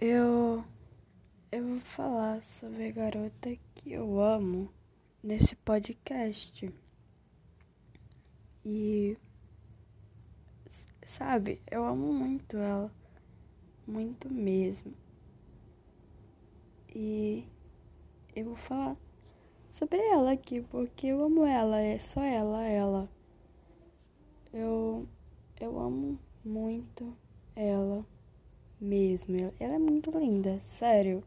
Eu eu vou falar sobre a garota que eu amo nesse podcast. E sabe, eu amo muito ela, muito mesmo. E eu vou falar sobre ela aqui, porque eu amo ela, é só ela, ela. Eu eu amo muito ela mesmo. Ela é muito linda, sério.